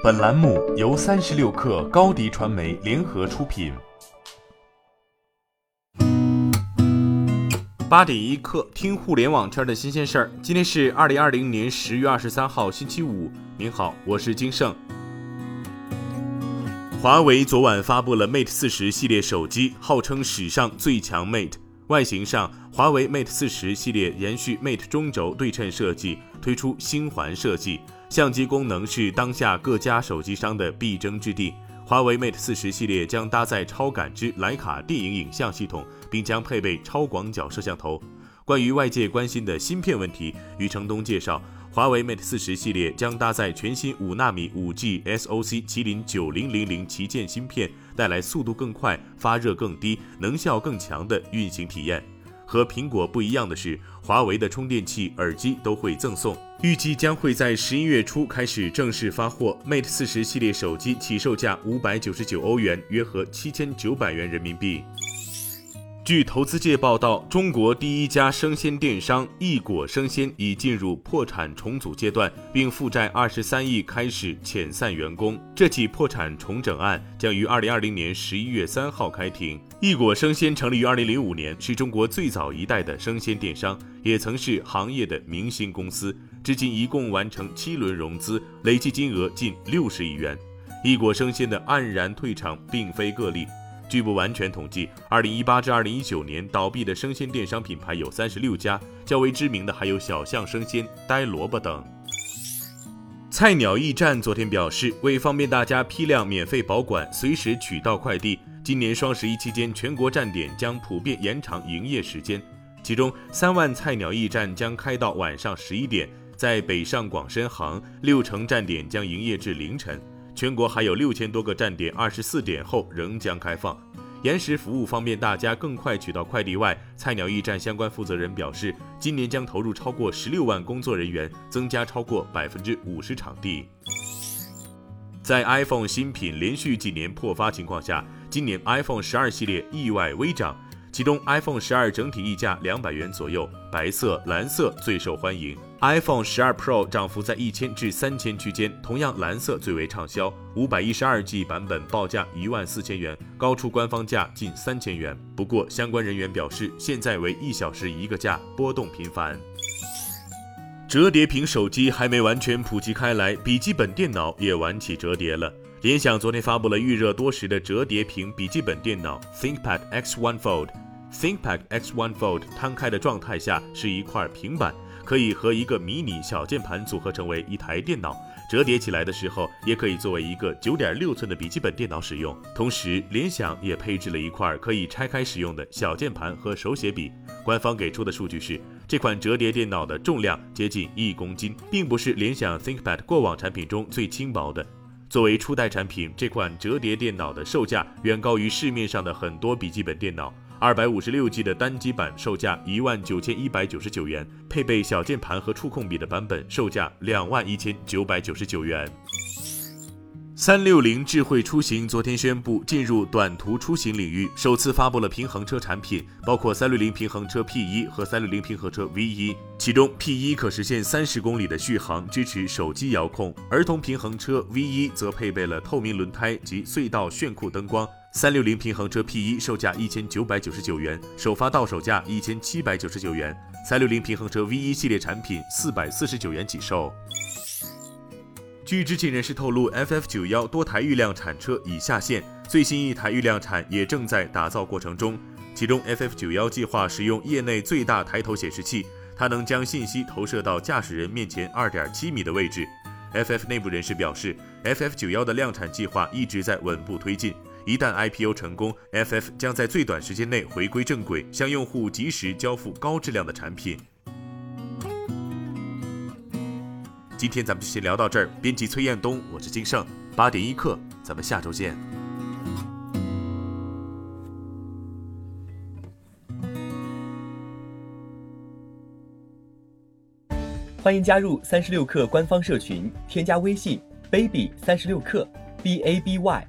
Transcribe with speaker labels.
Speaker 1: 本栏目由三十六氪高低传媒联合出品。
Speaker 2: 八点一刻，听互联网圈的新鲜事儿。今天是二零二零年十月二十三号，星期五。您好，我是金盛。华为昨晚发布了 Mate 四十系列手机，号称史上最强 Mate。外形上，华为 Mate 四十系列延续 Mate 中轴对称设计，推出星环设计。相机功能是当下各家手机商的必争之地。华为 Mate 四十系列将搭载超感知徕卡电影影像系统，并将配备超广角摄像头。关于外界关心的芯片问题，余承东介绍，华为 Mate 四十系列将搭载全新五纳米五 G SoC 麒麟九零零零旗舰芯片，带来速度更快、发热更低、能效更强的运行体验。和苹果不一样的是，华为的充电器、耳机都会赠送。预计将会在十一月初开始正式发货。Mate 四十系列手机起售价五百九十九欧元，约合七千九百元人民币。据投资界报道，中国第一家生鲜电商易果生鲜已进入破产重组阶段，并负债二十三亿，开始遣散员工。这起破产重整案将于二零二零年十一月三号开庭。易果生鲜成立于二零零五年，是中国最早一代的生鲜电商，也曾是行业的明星公司。至今一共完成七轮融资，累计金额近六十亿元。易果生鲜的黯然退场并非个例。据不完全统计，二零一八至二零一九年倒闭的生鲜电商品牌有三十六家，较为知名的还有小象生鲜、呆萝卜等。菜鸟驿站昨天表示，为方便大家批量免费保管、随时取到快递，今年双十一期间全国站点将普遍延长营业时间，其中三万菜鸟驿站将开到晚上十一点，在北上广深杭六成站点将营业至凌晨。全国还有六千多个站点，二十四点后仍将开放。延时服务方便大家更快取到快递外，菜鸟驿站相关负责人表示，今年将投入超过十六万工作人员，增加超过百分之五十场地。在 iPhone 新品连续几年破发情况下，今年 iPhone 十二系列意外微涨。其中，iPhone 十二整体溢价两百元左右，白色、蓝色最受欢迎。iPhone 十二 Pro 涨幅在一千至三千区间，同样蓝色最为畅销。五百一十二 G 版本报价一万四千元，高出官方价近三千元。不过，相关人员表示，现在为一小时一个价，波动频繁。折叠屏手机还没完全普及开来，笔记本电脑也玩起折叠了。联想昨天发布了预热多时的折叠屏笔记本电脑 ThinkPad X1 Fold。ThinkPad X1 Fold 摊开的状态下是一块平板，可以和一个迷你小键盘组合成为一台电脑。折叠起来的时候，也可以作为一个9.6寸的笔记本电脑使用。同时，联想也配置了一块可以拆开使用的小键盘和手写笔。官方给出的数据是，这款折叠电脑的重量接近一公斤，并不是联想 ThinkPad 过往产品中最轻薄的。作为初代产品，这款折叠电脑的售价远高于市面上的很多笔记本电脑。二百五十六 G 的单机版售价一万九千一百九十九元，配备小键盘和触控笔的版本售价两万一千九百九十九元。三六零智慧出行昨天宣布进入短途出行领域，首次发布了平衡车产品，包括三六零平衡车 P 一和三六零平衡车 V 一。其中 P 一可实现三十公里的续航，支持手机遥控；儿童平衡车 V 一则配备了透明轮胎及隧道炫酷灯光。三六零平衡车 P 一售价一千九百九十九元，首发到手价一千七百九十九元。三六零平衡车 V 一系列产品四百四十九元起售。据知情人士透露，FF 九幺多台预量产车已下线，最新一台预量产也正在打造过程中。其中，FF 九幺计划使用业内最大抬头显示器，它能将信息投射到驾驶人面前二点七米的位置。FF 内部人士表示，FF 九幺的量产计划一直在稳步推进。一旦 IPO 成功，FF 将在最短时间内回归正轨，向用户及时交付高质量的产品。今天咱们就先聊到这儿。编辑崔彦东，我是金盛，八点一刻，咱们下周见。
Speaker 3: 欢迎加入三十六氪官方社群，添加微信 baby 三十六氪 b a b y。